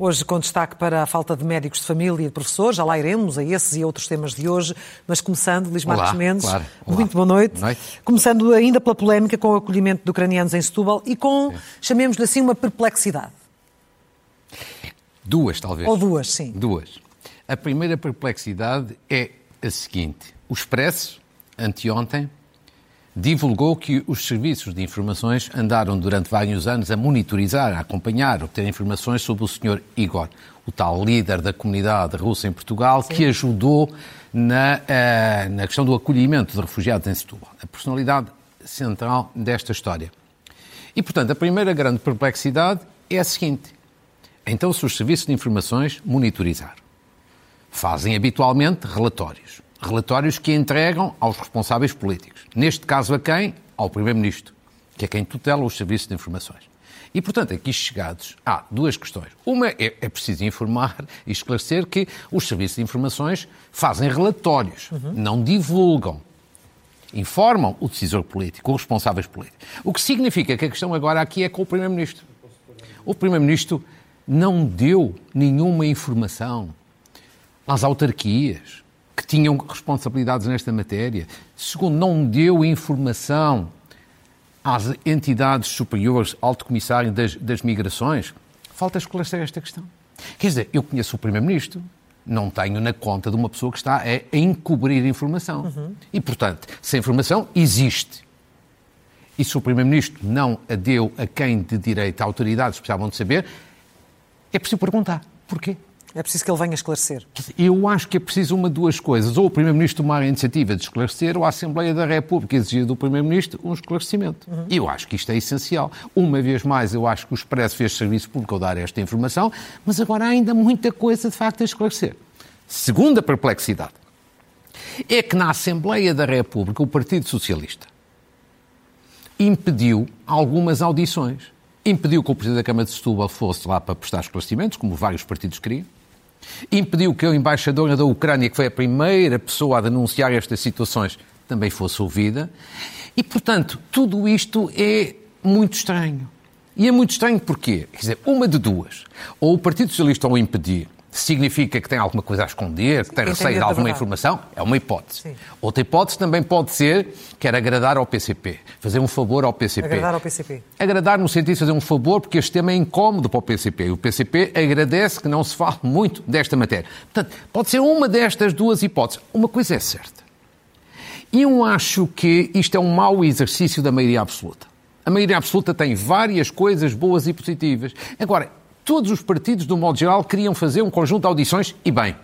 Hoje, com destaque para a falta de médicos de família e de professores, já lá iremos a esses e a outros temas de hoje, mas começando, Luís Marcos Mendes, claro. Muito boa noite. noite. Começando ainda pela polémica com o acolhimento de ucranianos em Setúbal e com, chamemos-lhe assim, uma perplexidade. Duas, talvez. Ou duas, sim. Duas. A primeira perplexidade é a seguinte. O Expresso, anteontem, divulgou que os serviços de informações andaram durante vários anos a monitorizar, a acompanhar, a obter informações sobre o Sr. Igor, o tal líder da comunidade russa em Portugal, Sim. que ajudou na, uh, na questão do acolhimento de refugiados em Setúbal. A personalidade central desta história. E, portanto, a primeira grande perplexidade é a seguinte. Então, se os serviços de informações monitorizaram, fazem habitualmente relatórios relatórios que entregam aos responsáveis políticos. Neste caso, a quem? Ao Primeiro-Ministro, que é quem tutela os serviços de informações. E, portanto, aqui chegados, há duas questões. Uma é, é preciso informar e esclarecer que os serviços de informações fazem relatórios, uhum. não divulgam. Informam o decisor político, os responsáveis políticos. O que significa que a questão agora aqui é com o Primeiro-Ministro. O Primeiro-Ministro não deu nenhuma informação às autarquias, que tinham responsabilidades nesta matéria. Segundo, não deu informação às entidades superiores, alto comissário das, das migrações. Falta esclarecer esta questão. Quer dizer, eu conheço o Primeiro-Ministro, não tenho na conta de uma pessoa que está a, encobrir informação. Uhum. E, portanto, se a informação existe e se o Primeiro-Ministro não a deu a quem de direito, autoridades precisavam de saber, é preciso perguntar. Porquê? É preciso que ele venha esclarecer. Eu acho que é preciso uma de duas coisas. Ou o Primeiro-Ministro tomar a iniciativa de esclarecer, ou a Assembleia da República exigir do Primeiro-Ministro um esclarecimento. Uhum. Eu acho que isto é essencial. Uma vez mais, eu acho que o Expresso fez serviço público ao dar esta informação, mas agora há ainda muita coisa de facto a esclarecer. Segunda perplexidade é que na Assembleia da República o Partido Socialista impediu algumas audições. Impediu que o Presidente da Câmara de Setúbal fosse lá para prestar esclarecimentos, como vários partidos queriam impediu que a embaixadora da Ucrânia, que foi a primeira pessoa a denunciar estas situações, também fosse ouvida. E, portanto, tudo isto é muito estranho. E é muito estranho porquê? Quer dizer, uma de duas. Ou o Partido Socialista o impedir significa que tem alguma coisa a esconder, que tem receio de alguma informação, é uma hipótese. Sim. Outra hipótese também pode ser quer agradar ao PCP, fazer um favor ao PCP. Agradar ao PCP. Agradar no sentido de fazer um favor, porque este tema é incómodo para o PCP. E o PCP agradece que não se fale muito desta matéria. Portanto, pode ser uma destas duas hipóteses. Uma coisa é certa. Eu acho que isto é um mau exercício da maioria absoluta. A maioria absoluta tem várias coisas boas e positivas. Agora, todos os partidos, do modo geral, queriam fazer um conjunto de audições e, bem,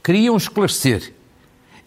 queriam esclarecer.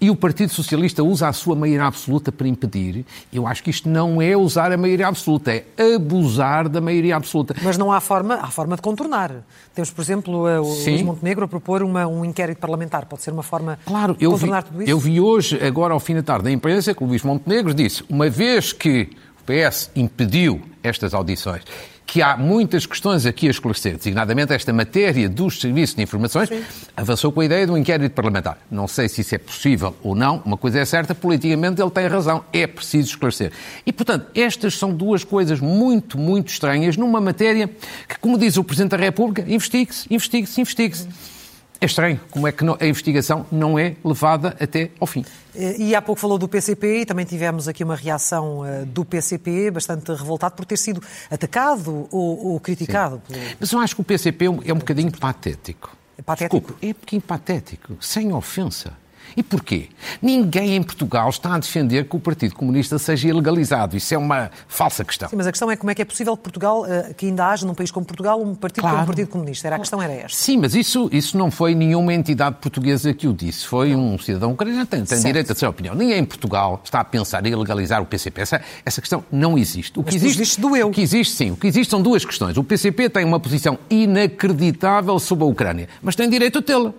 E o Partido Socialista usa a sua maioria absoluta para impedir. Eu acho que isto não é usar a maioria absoluta, é abusar da maioria absoluta. Mas não há forma, há forma de contornar. Temos, por exemplo, o Sim. Luís Montenegro a propor uma, um inquérito parlamentar. Pode ser uma forma claro, de contornar vi, tudo isso? Eu vi hoje, agora ao fim da tarde, na imprensa, que o Luís Montenegro disse, uma vez que o PS impediu estas audições que há muitas questões aqui a esclarecer, designadamente esta matéria dos serviços de informações, Sim. avançou com a ideia de um inquérito parlamentar. Não sei se isso é possível ou não, uma coisa é certa, politicamente ele tem razão, é preciso esclarecer. E, portanto, estas são duas coisas muito, muito estranhas numa matéria que, como diz o Presidente da República, investigue-se, investigue-se, investigue-se. É estranho como é que a investigação não é levada até ao fim. E há pouco falou do PCP e também tivemos aqui uma reação eh, do PCP bastante revoltado por ter sido atacado ou, ou criticado. Pelo... Mas eu acho que o PCP é um, é um bocadinho patético. É patético? Desculpe, é um bocadinho patético, sem ofensa. E porquê? Ninguém em Portugal está a defender que o Partido Comunista seja ilegalizado. Isso é uma falsa questão. Sim, mas a questão é como é que é possível que Portugal, eh, que ainda haja num país como Portugal, um partido claro. como o Partido Comunista. Era a questão era esta. Sim, mas isso, isso não foi nenhuma entidade portuguesa que o disse. Foi um cidadão ucraniano, tem, tem direito a sua opinião. Ninguém em Portugal está a pensar em ilegalizar o PCP. Essa, essa questão não existe. O que mas existe, existe doeu. O que existe, sim. O que existe são duas questões. O PCP tem uma posição inacreditável sobre a Ucrânia, mas tem direito a tê-la.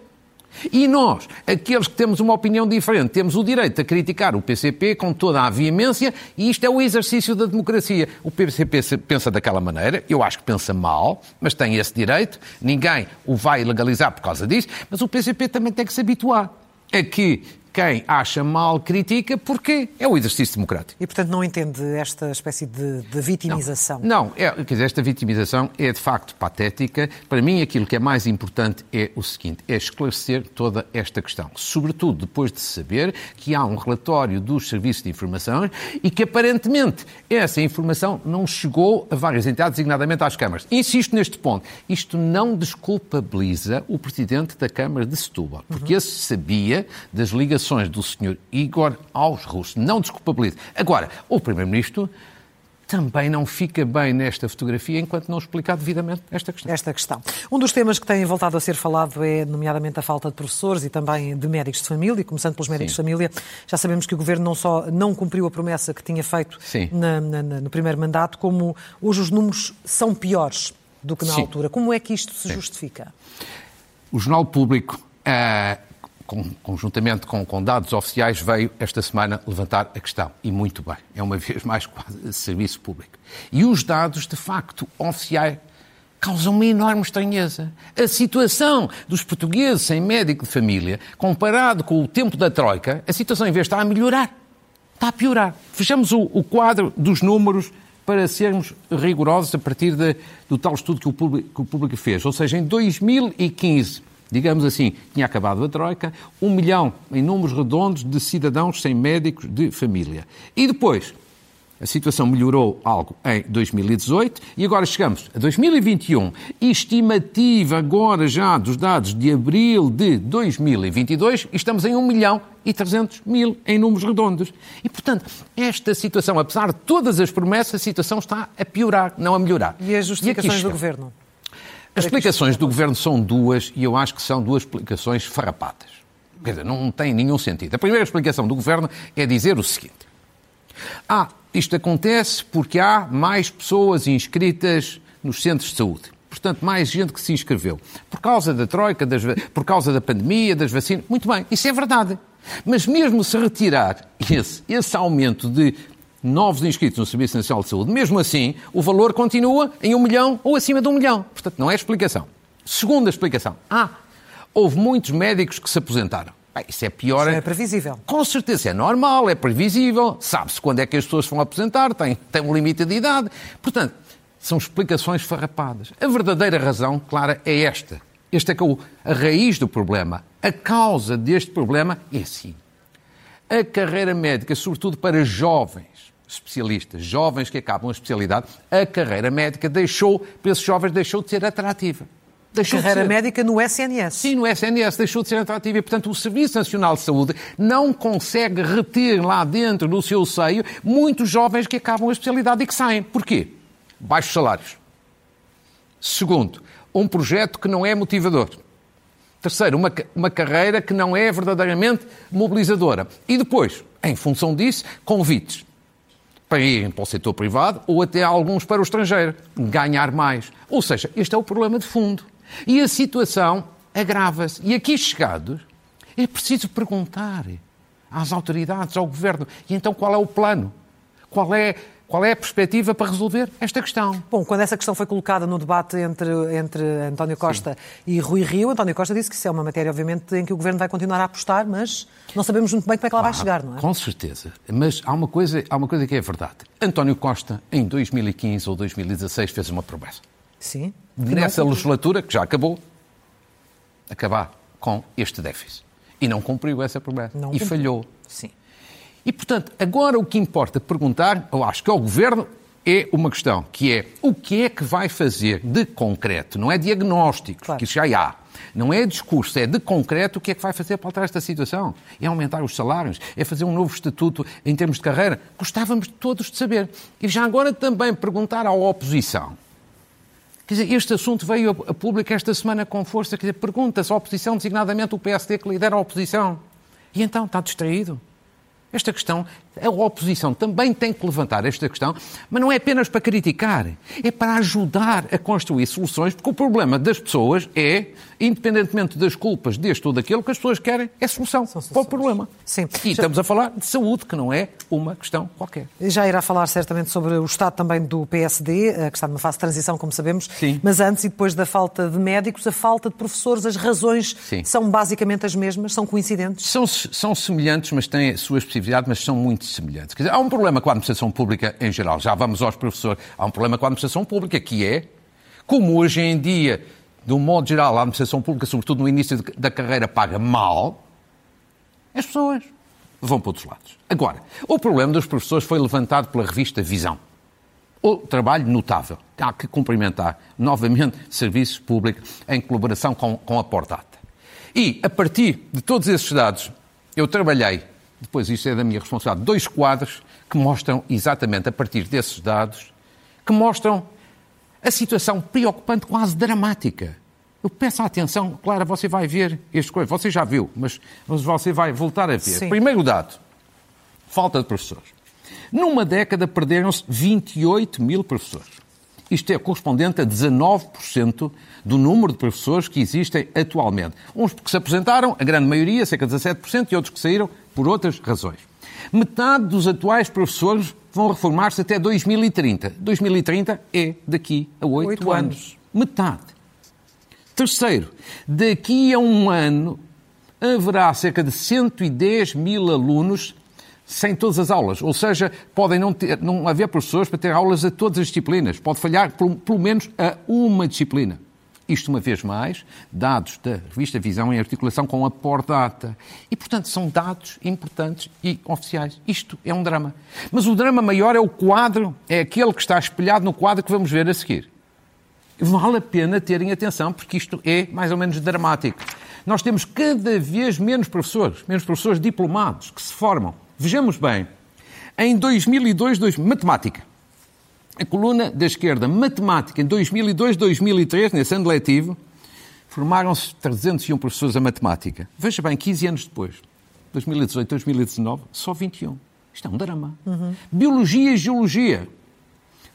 E nós, aqueles que temos uma opinião diferente, temos o direito a criticar o PCP com toda a veemência e isto é o exercício da democracia. O PCP pensa daquela maneira, eu acho que pensa mal, mas tem esse direito, ninguém o vai legalizar por causa disso, mas o PCP também tem que se habituar a que quem acha mal critica porque é o exercício democrático. E, portanto, não entende esta espécie de, de vitimização? Não, não é, quer dizer, esta vitimização é de facto patética. Para mim, aquilo que é mais importante é o seguinte: é esclarecer toda esta questão. Sobretudo depois de saber que há um relatório dos serviços de informação e que aparentemente essa informação não chegou a várias entidades, designadamente às câmaras. Insisto neste ponto: isto não desculpabiliza o presidente da Câmara de Setúbal, porque uhum. esse sabia das ligações do Sr. Igor aos russos. Não desculpabilizo. Agora, o Primeiro-Ministro também não fica bem nesta fotografia enquanto não explicar devidamente esta questão. Esta questão. Um dos temas que tem voltado a ser falado é, nomeadamente, a falta de professores e também de médicos de família, começando pelos médicos Sim. de família. Já sabemos que o Governo não só não cumpriu a promessa que tinha feito na, na, no primeiro mandato, como hoje os números são piores do que na Sim. altura. Como é que isto se Sim. justifica? O Jornal Público uh, conjuntamente com, com, dados oficiais, veio esta semana levantar a questão. E muito bem. É uma vez mais quase serviço público. E os dados, de facto, oficiais, causam uma enorme estranheza. A situação dos portugueses sem médico de família, comparado com o tempo da Troika, a situação, em vez de estar a melhorar, está a piorar. Fechamos o, o quadro dos números para sermos rigorosos a partir de, do tal estudo que o, público, que o público fez. Ou seja, em 2015, digamos assim, tinha acabado a Troika, um milhão em números redondos de cidadãos sem médicos de família. E depois, a situação melhorou algo em 2018 e agora chegamos a 2021. Estimativa agora já dos dados de abril de 2022 e estamos em 1 milhão e 300 mil em números redondos. E, portanto, esta situação, apesar de todas as promessas, a situação está a piorar, não a melhorar. E as justificações e do Governo? As explicações do Governo são duas e eu acho que são duas explicações farrapatas. Quer dizer, não tem nenhum sentido. A primeira explicação do Governo é dizer o seguinte. Ah, isto acontece porque há mais pessoas inscritas nos centros de saúde. Portanto, mais gente que se inscreveu. Por causa da troika, das, por causa da pandemia, das vacinas. Muito bem, isso é verdade. Mas mesmo se retirar esse, esse aumento de novos inscritos no Serviço Nacional de Saúde, mesmo assim, o valor continua em um milhão ou acima de um milhão. Portanto, não é explicação. Segunda explicação. Ah, houve muitos médicos que se aposentaram. Bem, isso é pior. Isso é previsível. Com certeza, é normal, é previsível, sabe-se quando é que as pessoas vão aposentar, tem, tem um limite de idade. Portanto, são explicações farrapadas. A verdadeira razão, clara, é esta. Esta é é a raiz do problema. A causa deste problema é assim. A carreira médica, sobretudo para jovens, especialistas, jovens que acabam a especialidade, a carreira médica deixou, para esses jovens, deixou de ser atrativa. Deixou carreira de ser... médica no SNS. Sim, no SNS deixou de ser atrativa e, portanto, o Serviço Nacional de Saúde não consegue reter lá dentro, no seu seio, muitos jovens que acabam a especialidade e que saem. Porquê? Baixos salários. Segundo, um projeto que não é motivador. Terceiro, uma, uma carreira que não é verdadeiramente mobilizadora. E depois, em função disso, convites para irem para o setor privado ou até alguns para o estrangeiro, ganhar mais. Ou seja, este é o problema de fundo. E a situação agrava-se. E aqui chegados, é preciso perguntar às autoridades, ao governo, e então qual é o plano? Qual é qual é a perspectiva para resolver esta questão? Bom, quando essa questão foi colocada no debate entre, entre António Costa Sim. e Rui Rio, António Costa disse que isso é uma matéria, obviamente, em que o Governo vai continuar a apostar, mas não sabemos muito bem como é que ela vai chegar, não é? Com certeza. Mas há uma, coisa, há uma coisa que é verdade. António Costa, em 2015 ou 2016, fez uma promessa. Sim. Nessa legislatura, que já acabou, acabar com este déficit. E não cumpriu essa promessa. Não e cumpriu. falhou. Sim. E, portanto, agora o que importa perguntar, eu acho que ao Governo, é uma questão, que é o que é que vai fazer de concreto, não é diagnóstico, claro. que isso já há. Não é discurso, é de concreto o que é que vai fazer para alterar esta situação. É aumentar os salários, é fazer um novo estatuto em termos de carreira. Gostávamos todos de saber. E já agora também perguntar à oposição. Quer dizer, este assunto veio a público esta semana com força. Quer dizer, pergunta-se à oposição, designadamente o PSD que lidera a oposição. E então, está distraído? Esta questão, a oposição também tem que levantar esta questão, mas não é apenas para criticar, é para ajudar a construir soluções, porque o problema das pessoas é, independentemente das culpas deste ou daquele, que as pessoas querem é solução para o problema. Sim. E estamos a falar de saúde, que não é uma questão qualquer. Já irá falar certamente sobre o estado também do PSD, eh, que está numa fase de transição, como sabemos, Sim. mas antes e depois da falta de médicos, a falta de professores, as razões Sim. são basicamente as mesmas, são coincidentes? São, são semelhantes, mas têm a sua mas são muito semelhantes. Quer dizer, há um problema com a administração pública em geral, já vamos aos professores, há um problema com a administração pública, que é, como hoje em dia, de um modo geral, a administração pública, sobretudo no início da carreira, paga mal, as pessoas vão para outros lados. Agora, o problema dos professores foi levantado pela revista Visão. O trabalho notável. Há que cumprimentar novamente serviços públicos em colaboração com, com a Portata. E, a partir de todos esses dados, eu trabalhei depois isso é da minha responsabilidade, dois quadros que mostram exatamente a partir desses dados, que mostram a situação preocupante, quase dramática. Eu peço a atenção, Clara, você vai ver este coisa, você já viu, mas, mas você vai voltar a ver. Sim. Primeiro dado, falta de professores. Numa década perderam-se 28 mil professores. Isto é correspondente a 19% do número de professores que existem atualmente. Uns que se aposentaram, a grande maioria, cerca de 17%, e outros que saíram por outras razões. Metade dos atuais professores vão reformar-se até 2030. 2030 é daqui a oito anos. anos. Metade. Terceiro, daqui a um ano haverá cerca de 110 mil alunos sem todas as aulas. Ou seja, podem não, ter, não haver professores para ter aulas a todas as disciplinas. Pode falhar pelo, pelo menos a uma disciplina. Isto, uma vez mais, dados da revista Visão em articulação com a Pordata. E, portanto, são dados importantes e oficiais. Isto é um drama. Mas o drama maior é o quadro, é aquele que está espelhado no quadro que vamos ver a seguir. Vale a pena terem atenção, porque isto é mais ou menos dramático. Nós temos cada vez menos professores, menos professores diplomados que se formam. Vejamos bem, em 2002, 2000, matemática, a coluna da esquerda, matemática, em 2002, 2003, nesse ano letivo, formaram-se 301 professores a matemática. Veja bem, 15 anos depois, 2018, 2019, só 21. Isto é um drama. Uhum. Biologia e Geologia.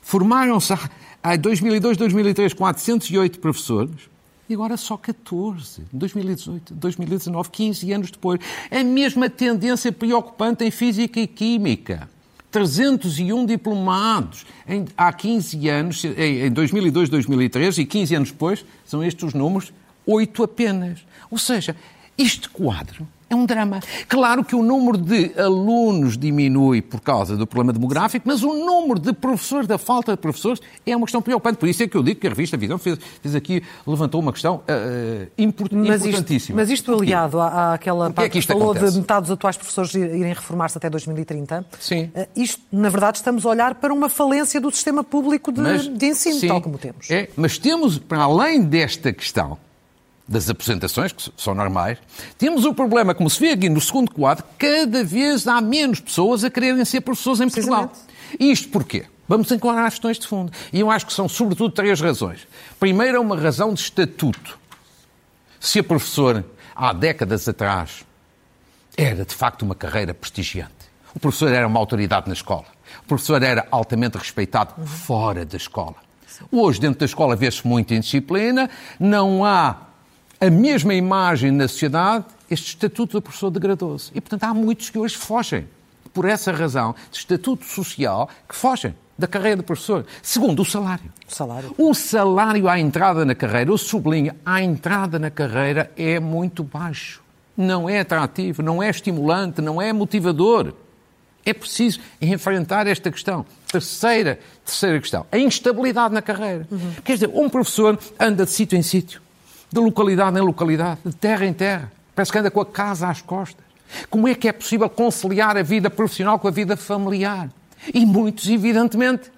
Formaram-se em 2002, 2003, 408 professores e agora só 14. 2018, 2019, 15 anos depois. A mesma tendência preocupante em Física e Química. 301 diplomados em, há 15 anos, em 2002, 2003, e 15 anos depois, são estes os números, 8 apenas. Ou seja, este quadro é um drama. Claro que o número de alunos diminui por causa do problema demográfico, mas o número de professores, da falta de professores, é uma questão preocupante. Por isso é que eu digo que a revista Visão fez, fez aqui, levantou uma questão uh, import, mas importantíssima. Isto, mas isto aliado à, àquela parte é que, que falou acontece? de metade dos atuais professores irem reformar-se até 2030, sim. Uh, isto, na verdade, estamos a olhar para uma falência do sistema público de, mas, de ensino, sim, tal como temos. É, mas temos, para além desta questão, das aposentações, que são normais, temos o problema, como se vê aqui no segundo quadro, cada vez há menos pessoas a quererem ser professores em Portugal. Isto porquê? Vamos encontrar as questões de fundo. E eu acho que são, sobretudo, três razões. Primeiro, é uma razão de estatuto. Se a professor, há décadas atrás, era de facto uma carreira prestigiante. O professor era uma autoridade na escola. O professor era altamente respeitado uhum. fora da escola. Hoje, dentro da escola, vê-se muita indisciplina, não há a mesma imagem na sociedade, este estatuto do professor degradou-se. E, portanto, há muitos que hoje fogem, por essa razão, de estatuto social, que fogem da carreira de professor. Segundo, o salário. O salário. O salário à entrada na carreira, eu sublinho, à entrada na carreira é muito baixo. Não é atrativo, não é estimulante, não é motivador. É preciso enfrentar esta questão. Terceira, terceira questão, a instabilidade na carreira. Uhum. Quer dizer, um professor anda de sítio em sítio de localidade em localidade, de terra em terra. Parece que anda com a casa às costas. Como é que é possível conciliar a vida profissional com a vida familiar? E muitos, evidentemente,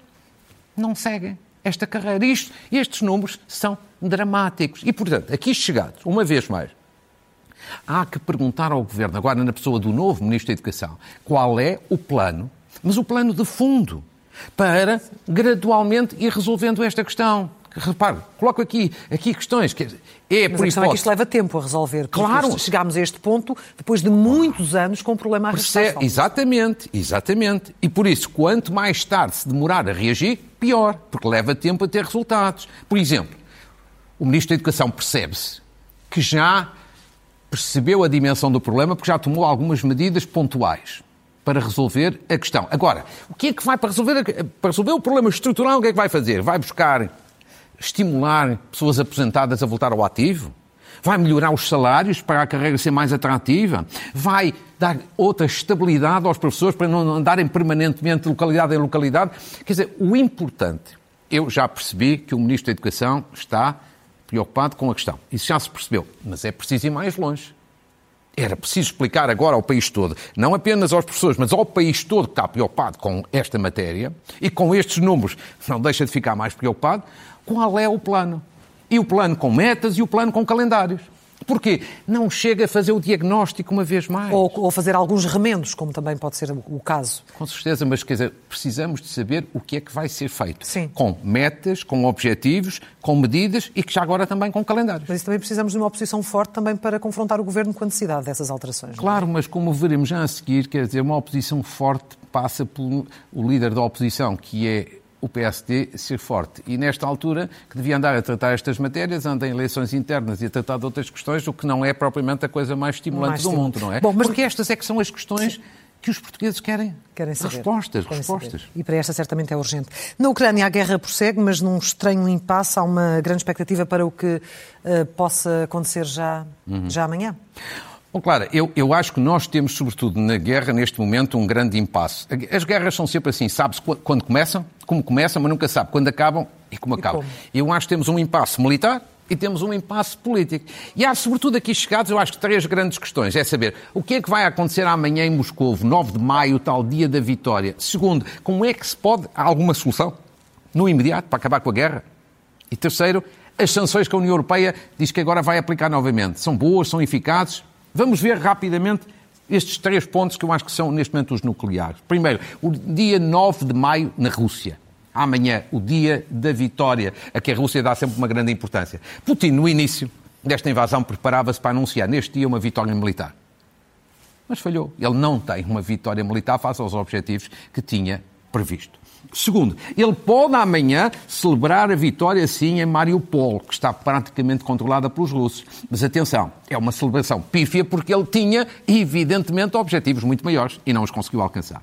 não seguem esta carreira. Isto, estes números são dramáticos. E, portanto, aqui chegados, uma vez mais, há que perguntar ao Governo, agora na pessoa do novo Ministro da Educação, qual é o plano, mas o plano de fundo, para gradualmente ir resolvendo esta questão Repare, coloco aqui, aqui questões. Que é Mas por a questão é que isto leva tempo a resolver. Claro. Chegámos a este ponto depois de muitos anos com o problema a Perce... Exatamente, exatamente. E por isso, quanto mais tarde se demorar a reagir, pior, porque leva tempo a ter resultados. Por exemplo, o Ministro da Educação percebe-se que já percebeu a dimensão do problema porque já tomou algumas medidas pontuais para resolver a questão. Agora, o que é que vai para resolver, para resolver o problema estrutural? O que é que vai fazer? Vai buscar estimular pessoas aposentadas a voltar ao ativo? Vai melhorar os salários para a carreira ser mais atrativa? Vai dar outra estabilidade aos professores para não andarem permanentemente de localidade em localidade? Quer dizer, o importante, eu já percebi que o Ministro da Educação está preocupado com a questão. Isso já se percebeu, mas é preciso ir mais longe. Era preciso explicar agora ao país todo, não apenas aos professores, mas ao país todo que está preocupado com esta matéria e com estes números, não deixa de ficar mais preocupado, qual é o plano. E o plano com metas e o plano com calendários. Porquê? Não chega a fazer o diagnóstico uma vez mais. Ou, ou, fazer alguns remendos, como também pode ser o caso. Com certeza, mas quer dizer, precisamos de saber o que é que vai ser feito. Sim. Com metas, com objetivos, com medidas e que já agora também com calendários. Mas também precisamos de uma oposição forte também para confrontar o Governo com a necessidade dessas alterações. Claro, mas como veremos já a seguir, quer dizer, uma oposição forte passa pelo líder da oposição, que é o PSD ser forte. E nesta altura, que devia andar a tratar estas matérias, anda em eleições internas e a tratar de outras questões, o que não é propriamente a coisa mais estimulante mais do mundo, não é? Bom, mas... Porque estas é que são as questões que os portugueses querem. Querem saber. Respostas, querem respostas. Saber. E para esta certamente é urgente. Na Ucrânia a guerra prossegue, mas num estranho impasse há uma grande expectativa para o que uh, possa acontecer já, uhum. já amanhã. Bom, claro, eu, eu acho que nós temos, sobretudo na guerra, neste momento, um grande impasse. As guerras são sempre assim, sabe-se quando começam, como começam, mas nunca sabe quando acabam e como acabam. E como? Eu acho que temos um impasse militar e temos um impasse político. E há, sobretudo aqui chegados, eu acho que três grandes questões. É saber o que é que vai acontecer amanhã em Moscou, 9 de maio, tal dia da vitória. Segundo, como é que se pode, há alguma solução no imediato para acabar com a guerra? E terceiro, as sanções que a União Europeia diz que agora vai aplicar novamente. São boas, são eficazes? Vamos ver rapidamente estes três pontos que eu acho que são neste momento os nucleares. Primeiro, o dia 9 de maio na Rússia. Amanhã, o dia da vitória, a que a Rússia dá sempre uma grande importância. Putin, no início desta invasão, preparava-se para anunciar neste dia uma vitória militar. Mas falhou. Ele não tem uma vitória militar face aos objetivos que tinha previsto. Segundo, ele pode amanhã celebrar a vitória sim em Mariupol, que está praticamente controlada pelos russos. Mas atenção, é uma celebração pífia porque ele tinha, evidentemente, objetivos muito maiores e não os conseguiu alcançar.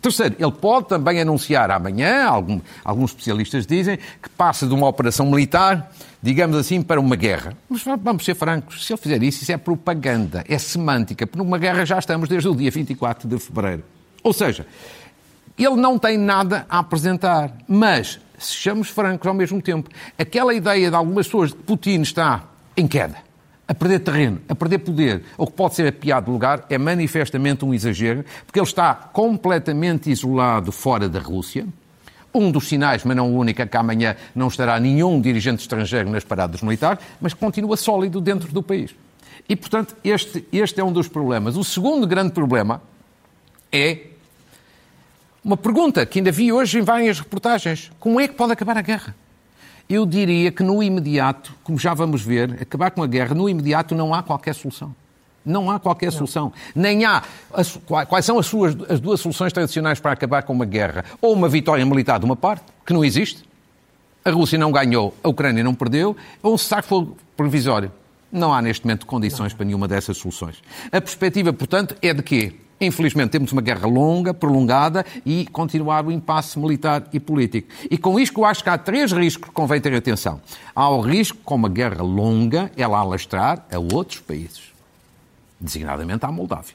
Terceiro, ele pode também anunciar amanhã, algum, alguns especialistas dizem, que passa de uma operação militar, digamos assim, para uma guerra. Mas vamos ser francos, se ele fizer isso, isso é propaganda, é semântica, porque numa guerra já estamos desde o dia 24 de fevereiro. Ou seja, ele não tem nada a apresentar, mas, sejamos francos ao mesmo tempo, aquela ideia de algumas pessoas de que Putin está em queda, a perder terreno, a perder poder, ou que pode ser apiado de lugar, é manifestamente um exagero, porque ele está completamente isolado fora da Rússia. Um dos sinais, mas não o único, é que amanhã não estará nenhum dirigente estrangeiro nas paradas militares, mas continua sólido dentro do país. E, portanto, este, este é um dos problemas. O segundo grande problema é uma pergunta que ainda vi hoje em várias reportagens: como é que pode acabar a guerra? Eu diria que no imediato, como já vamos ver, acabar com a guerra, no imediato não há qualquer solução. Não há qualquer não. solução. Nem há. As, quais são as, suas, as duas soluções tradicionais para acabar com uma guerra? Ou uma vitória militar de uma parte, que não existe. A Rússia não ganhou, a Ucrânia não perdeu, ou um cessar-fogo provisório. Não há neste momento condições não. para nenhuma dessas soluções. A perspectiva, portanto, é de quê? Infelizmente, temos uma guerra longa, prolongada e continuar o impasse militar e político. E com isto, eu acho que há três riscos que convém ter atenção. Há o risco, com uma guerra longa, ela alastrar a outros países, designadamente à Moldávia.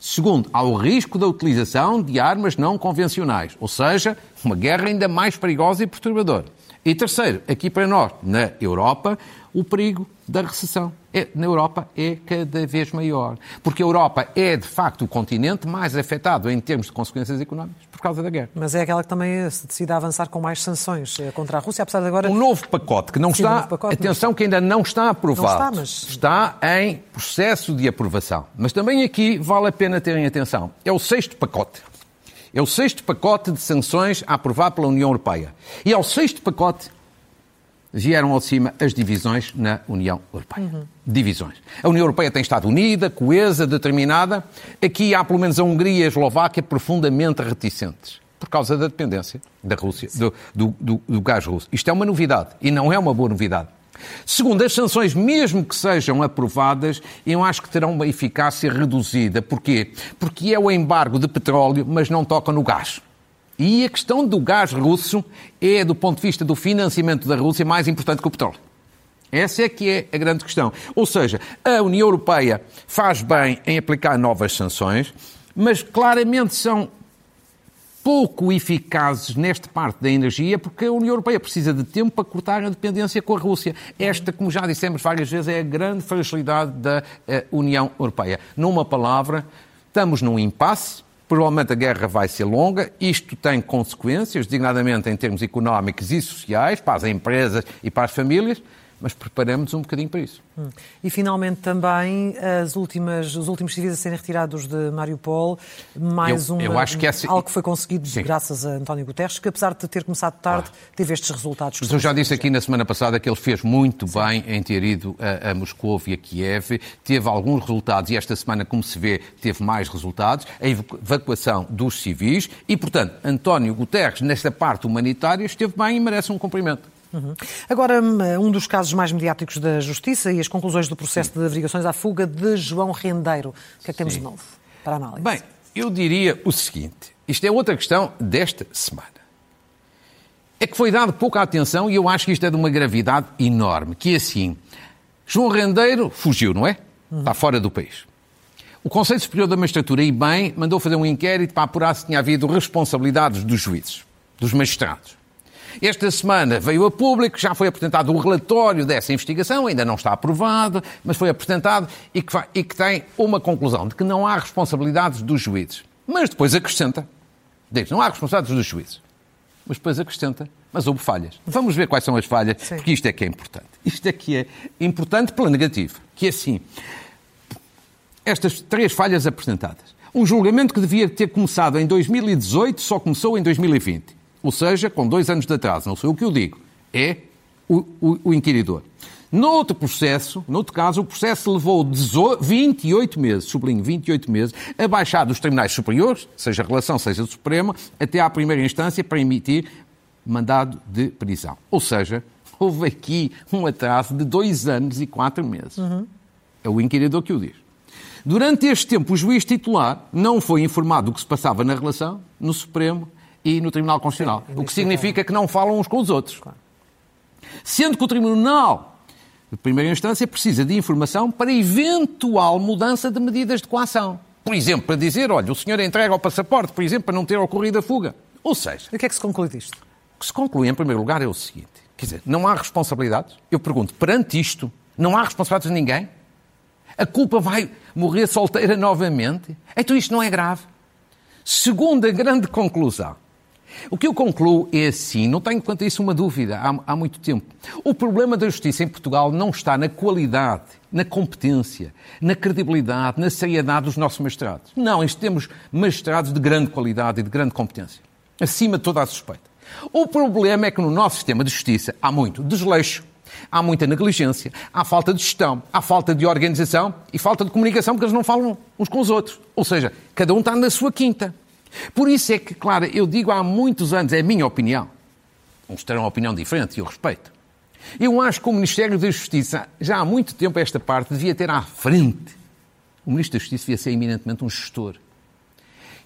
Segundo, há o risco da utilização de armas não convencionais, ou seja, uma guerra ainda mais perigosa e perturbadora. E terceiro, aqui para nós, na Europa, o perigo da recessão é, na Europa é cada vez maior. Porque a Europa é, de facto, o continente mais afetado em termos de consequências económicas por causa da guerra. Mas é aquela que também se decide a avançar com mais sanções eh, contra a Rússia, apesar de agora... Um novo pacote que não Sim, está... Pacote, atenção mas... que ainda não está aprovado. Não está, mas... Está em processo de aprovação. Mas também aqui vale a pena terem atenção. É o sexto pacote. É o sexto pacote de sanções a aprovar pela União Europeia. E é o sexto pacote vieram ao de cima as divisões na União Europeia. Uhum. Divisões. A União Europeia tem estado unida, coesa, determinada. Aqui há pelo menos a Hungria e a Eslováquia profundamente reticentes por causa da dependência da Rússia, do, do, do, do gás russo. Isto é uma novidade e não é uma boa novidade. Segundo, as sanções, mesmo que sejam aprovadas, eu acho que terão uma eficácia reduzida. Porquê? Porque é o embargo de petróleo, mas não toca no gás. E a questão do gás russo é, do ponto de vista do financiamento da Rússia, mais importante que o petróleo. Essa é que é a grande questão. Ou seja, a União Europeia faz bem em aplicar novas sanções, mas claramente são pouco eficazes nesta parte da energia, porque a União Europeia precisa de tempo para cortar a dependência com a Rússia. Esta, como já dissemos várias vezes, é a grande fragilidade da eh, União Europeia. Numa palavra, estamos num impasse. Provavelmente a guerra vai ser longa, isto tem consequências, designadamente em termos económicos e sociais, para as empresas e para as famílias, mas preparamos um bocadinho para isso. Hum. E finalmente também as últimas, os últimos civis a serem retirados de Mariupol, mais eu, um eu acho que essa... algo que foi conseguido Sim. graças a António Guterres, que apesar de ter começado tarde, ah. teve estes resultados. Mas eu já disse aqui na semana passada que ele fez muito Sim. bem em ter ido a, a Moscou e a Kiev, teve alguns resultados e esta semana, como se vê, teve mais resultados, a evacuação dos civis e, portanto, António Guterres, nesta parte humanitária, esteve bem e merece um cumprimento. Uhum. Agora, hum, um dos casos mais mediáticos da Justiça e as conclusões do processo Sim. de averiguações à fuga de João Rendeiro. O que é que temos Sim. de novo para a análise? Bem, eu diria o seguinte: isto é outra questão desta semana. É que foi dado pouca atenção e eu acho que isto é de uma gravidade enorme. Que é assim: João Rendeiro fugiu, não é? Uhum. Está fora do país. O Conselho Superior da Magistratura, e bem, mandou fazer um inquérito para apurar se tinha havido responsabilidades dos juízes, dos magistrados. Esta semana veio a público, já foi apresentado o relatório dessa investigação, ainda não está aprovado, mas foi apresentado e que, e que tem uma conclusão de que não há responsabilidades dos juízes. Mas depois acrescenta, diz, não há responsabilidades dos juízes. Mas depois acrescenta, mas houve falhas. Vamos ver quais são as falhas, Sim. porque isto é que é importante. Isto é que é importante pela negativa, que é assim, estas três falhas apresentadas. Um julgamento que devia ter começado em 2018 só começou em 2020 ou seja, com dois anos de atraso, não sou eu que o digo, é o, o, o inquiridor. Noutro processo, noutro caso, o processo levou 28 meses, sublinho, 28 meses, a baixar dos tribunais superiores, seja a relação, seja do Supremo, até à primeira instância para emitir mandado de prisão. Ou seja, houve aqui um atraso de dois anos e quatro meses. Uhum. É o inquiridor que o diz. Durante este tempo, o juiz titular não foi informado do que se passava na relação no Supremo e no Tribunal Constitucional. Sim, o que significa que não falam uns com os outros. Claro. Sendo que o Tribunal de primeira instância precisa de informação para eventual mudança de medidas de coação. Por exemplo, para dizer, olha, o senhor entrega o passaporte, por exemplo, para não ter ocorrido a fuga. Ou seja... O que é que se conclui disto? O que se conclui, em primeiro lugar, é o seguinte. Quer dizer, não há responsabilidades. Eu pergunto, perante isto, não há responsabilidades de ninguém? A culpa vai morrer solteira novamente? Então isto não é grave. Segunda grande conclusão. O que eu concluo é assim, não tenho quanto a isso uma dúvida, há, há muito tempo. O problema da justiça em Portugal não está na qualidade, na competência, na credibilidade, na seriedade dos nossos magistrados. Não, temos magistrados de grande qualidade e de grande competência, acima de toda a suspeita. O problema é que no nosso sistema de justiça há muito desleixo, há muita negligência, há falta de gestão, há falta de organização e falta de comunicação porque eles não falam uns com os outros. Ou seja, cada um está na sua quinta. Por isso é que, claro, eu digo há muitos anos, é a minha opinião. Uns terão uma opinião diferente e eu respeito. Eu acho que o Ministério da Justiça, já há muito tempo esta parte, devia ter à frente. O Ministro da Justiça devia ser eminentemente um gestor.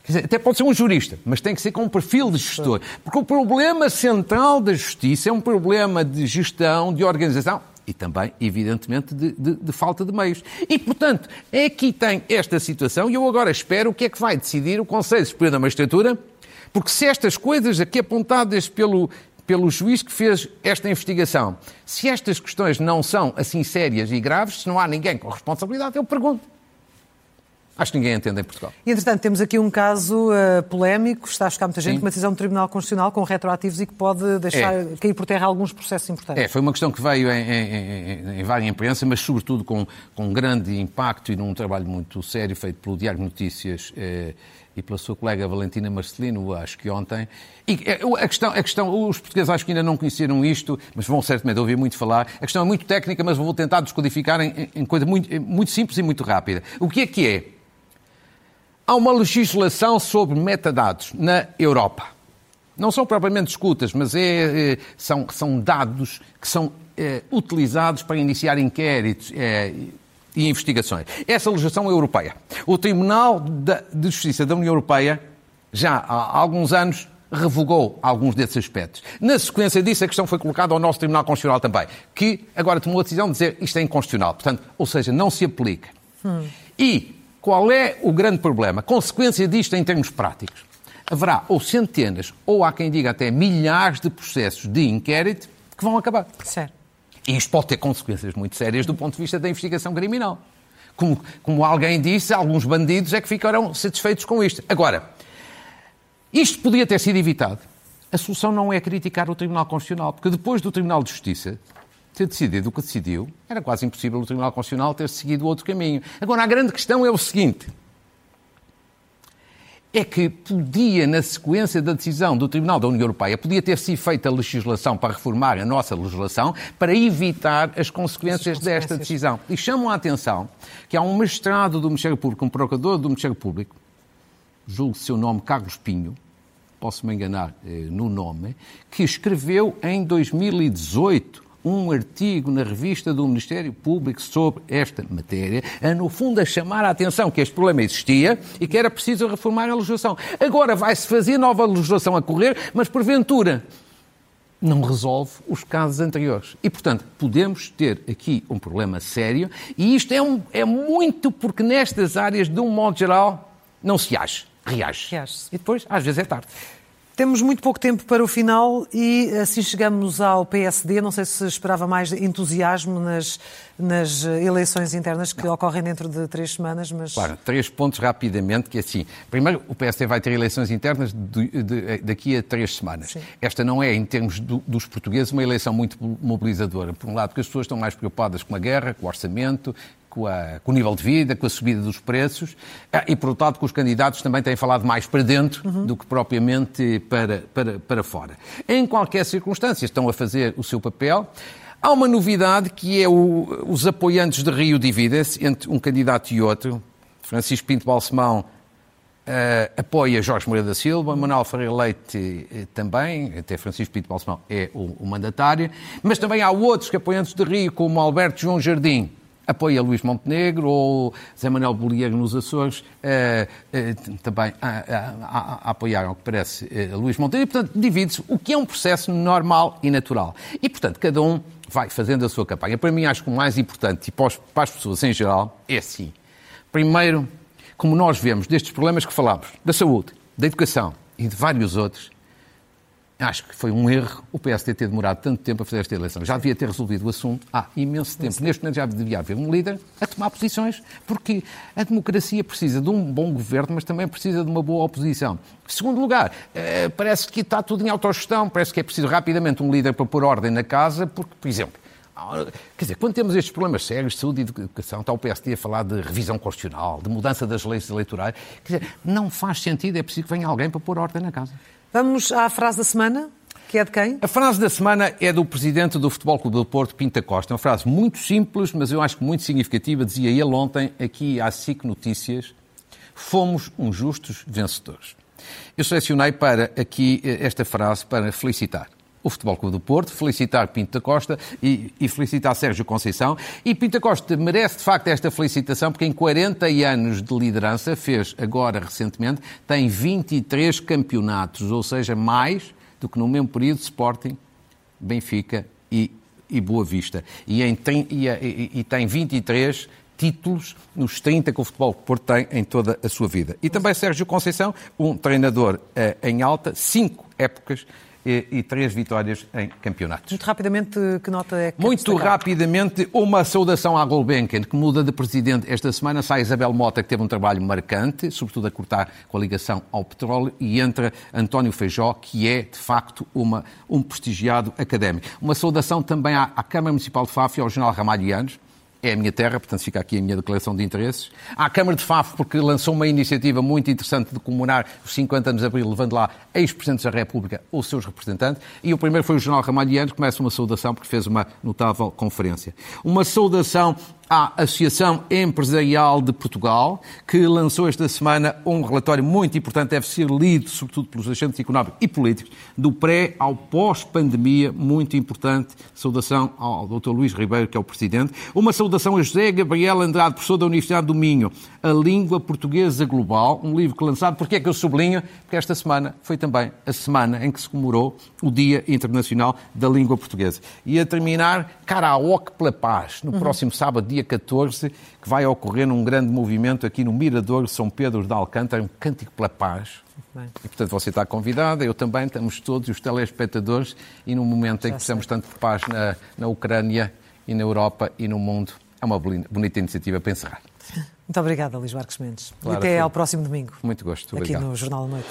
Dizer, até pode ser um jurista, mas tem que ser com um perfil de gestor. Porque o problema central da justiça é um problema de gestão, de organização e também, evidentemente, de, de, de, falta de meios. E, portanto, aqui tem esta situação e eu agora espero o que é que vai decidir o Conselho Superior da Magistratura, porque se estas coisas aqui apontadas pelo, pelo juiz que fez esta investigação, se estas questões não são assim sérias e graves, se não há ninguém com responsabilidade, eu pergunto. Acho que ninguém entende em Portugal. E, entretanto, temos aqui um caso uh, polémico, está a chocar muita gente, Sim. uma decisão do Tribunal Constitucional com retroativos e que pode deixar é. cair por terra alguns processos importantes. É, foi uma questão que veio em, em, em várias imprensa, mas sobretudo com, com grande impacto e num trabalho muito sério feito pelo Diário de Notícias eh, e pela sua colega Valentina Marcelino, acho que ontem. E é, a questão, a questão, os portugueses acho que ainda não conheceram isto, mas vão certamente ouvir muito falar. A questão é muito técnica, mas vou tentar descodificar em, em coisa muito, muito simples e muito rápida. O que é que é? Há uma legislação sobre metadados na Europa. Não são propriamente escutas, mas é, é, são, são dados que são é, utilizados para iniciar inquéritos é, e investigações. Essa legislação é europeia. O Tribunal de Justiça da União Europeia, já há alguns anos, revogou alguns desses aspectos. Na sequência disso, a questão foi colocada ao nosso Tribunal Constitucional também, que agora tomou a decisão de dizer isto é inconstitucional. Portanto, ou seja, não se aplica. Hum. E qual é o grande problema? A consequência disto em termos práticos. Haverá ou centenas, ou há quem diga até milhares de processos de inquérito que vão acabar. Certo. E isto pode ter consequências muito sérias do ponto de vista da investigação criminal. Como, como alguém disse, alguns bandidos é que ficarão satisfeitos com isto. Agora, isto podia ter sido evitado. A solução não é criticar o Tribunal Constitucional, porque depois do Tribunal de Justiça ter decidido o que decidiu, era quase impossível o Tribunal Constitucional ter seguido outro caminho. Agora, a grande questão é o seguinte: é que podia, na sequência da decisão do Tribunal da União Europeia, podia ter sido feita a legislação para reformar a nossa legislação para evitar as consequências, as consequências. desta decisão. E chamam a atenção que há um magistrado do Ministério Público, um procurador do Ministério Público, julgo seu nome Carlos Pinho, posso me enganar eh, no nome, que escreveu em 2018 um artigo na revista do Ministério Público sobre esta matéria, a, no fundo a chamar a atenção que este problema existia e que era preciso reformar a legislação. Agora vai-se fazer nova legislação a correr, mas porventura não resolve os casos anteriores. E, portanto, podemos ter aqui um problema sério e isto é, um, é muito porque nestas áreas, de um modo geral, não se age, reage. reage. E depois, às vezes, é tarde. Temos muito pouco tempo para o final e assim chegamos ao PSD. Não sei se esperava mais entusiasmo nas, nas eleições internas que Não. ocorrem dentro de três semanas, mas... Claro, três pontos rapidamente, que é assim, primeiro, o PSD vai ter eleições internas de, de, daqui a três semanas. Sim. Esta não é, em termos do, dos portugueses, uma eleição muito mobilizadora. Por um lado, porque as pessoas estão mais preocupadas com a guerra, com o orçamento, com, a, com, o nível de vida, com a subida dos preços, ah, e por outro lado que os candidatos também têm falado mais para dentro uhum. do que propriamente para, para, para fora. Em qualquer circunstância estão a fazer o seu papel. Há uma novidade que é o, os apoiantes de Rio dividem-se entre um candidato e outro. Francisco Pinto Balsemão Uh, apoia Jorge Moreira da Silva, Manuel Ferreira Leite uh, também, até Francisco Pinto Balsemão é o, o, mandatário, mas também há outros que apoiantes de Rio, como Alberto João Jardim, apoia Luís Montenegro ou Zé Manuel Bolieiro nos Açores uh, uh, também a, a, a, apoiar, ao que parece, uh, Luís Montenegro. E, portanto, divide-se, o que é um processo normal e natural. E, portanto, cada um vai fazendo a sua campanha. Para mim, acho que o mais importante, e para, para as pessoas em geral, é assim. Primeiro, como nós vemos destes problemas que falámos, da saúde, da educação e de vários outros, Acho que foi um erro o PSD ter demorado tanto tempo a fazer esta eleição. Já devia ter resolvido o assunto há imenso tempo. Neste momento já devia haver um líder a tomar posições, porque a democracia precisa de um bom governo, mas também precisa de uma boa oposição. Segundo lugar, eh, parece que está tudo em autogestão, parece que é preciso rapidamente um líder para pôr ordem na casa, porque, por exemplo, Quer dizer, quando temos estes problemas sérios de saúde e de educação, está o PSD a falar de revisão constitucional, de mudança das leis eleitorais. Quer dizer, não faz sentido, é preciso que venha alguém para pôr ordem na casa. Vamos à frase da semana, que é de quem? A frase da semana é do presidente do Futebol Clube do Porto, Pinta Costa. É uma frase muito simples, mas eu acho que muito significativa. Dizia ele ontem, aqui à SIC Notícias, fomos uns justos vencedores. Eu selecionei para aqui eh, esta frase para felicitar o Futebol Clube do Porto, felicitar Pinto da Costa e, e, felicitar Sérgio Conceição. E Pinto da Costa merece, de facto, esta felicitação, porque em 40 anos de liderança, fez agora, recentemente, tem 23 campeonatos, ou seja, mais do que no mesmo período Sporting, Benfica e, e Boa Vista. E, em, e, e, e tem 23 títulos nos 30 que o Futebol Porto tem em toda a sua vida. E também Sérgio Conceição, um treinador eh, em alta, cinco épocas e, e, três vitórias em campeonatos. Muito rapidamente, que nota é que Muito rapidamente, uma saudação à Gulbenkian, que muda de presidente esta semana. Sai Isabel Mota, que teve um trabalho marcante, sobretudo a cortar com a ligação ao petróleo, e entra António Feijó, que é, de facto, uma, um prestigiado académico. Uma saudação também à, à Câmara Municipal de e ao General Ramalhianos, é a minha terra, portanto fica aqui a minha declaração de interesses. À Câmara de Faf, porque lançou uma iniciativa muito interessante de comemorar os 50 anos de Abril, levando lá ex-presidentes da República ou seus representantes. E o primeiro foi o Jornal Ramalhiano, que começa uma saudação, porque fez uma notável conferência. Uma saudação à Associação Empresarial de Portugal, que lançou esta semana um relatório muito importante, deve ser lido, sobretudo pelos agentes económicos e políticos, do pré ao pós-pandemia, muito importante. Saudação ao Dr. Luís Ribeiro, que é o presidente. Uma saudação a José Gabriel Andrade, professor da Universidade do Minho, A Língua Portuguesa Global, um livro que lançado. Porquê é que eu sublinho? Porque esta semana foi também a semana em que se comemorou o Dia Internacional da Língua Portuguesa. E a terminar, Karaoke pela Paz, no uhum. próximo sábado, dia dia 14, que vai ocorrer num grande movimento aqui no Mirador São Pedro de Alcântara, um cântico pela paz. E, portanto, você está convidada, eu também, estamos todos, os telespectadores, e num momento em que precisamos tanto de paz na, na Ucrânia e na Europa e no mundo, é uma bonita iniciativa para encerrar. Muito obrigada, Luís Marcos Mendes. Claro, e até ao próximo domingo. Muito gosto. Aqui Obrigado. no Jornal da Noite.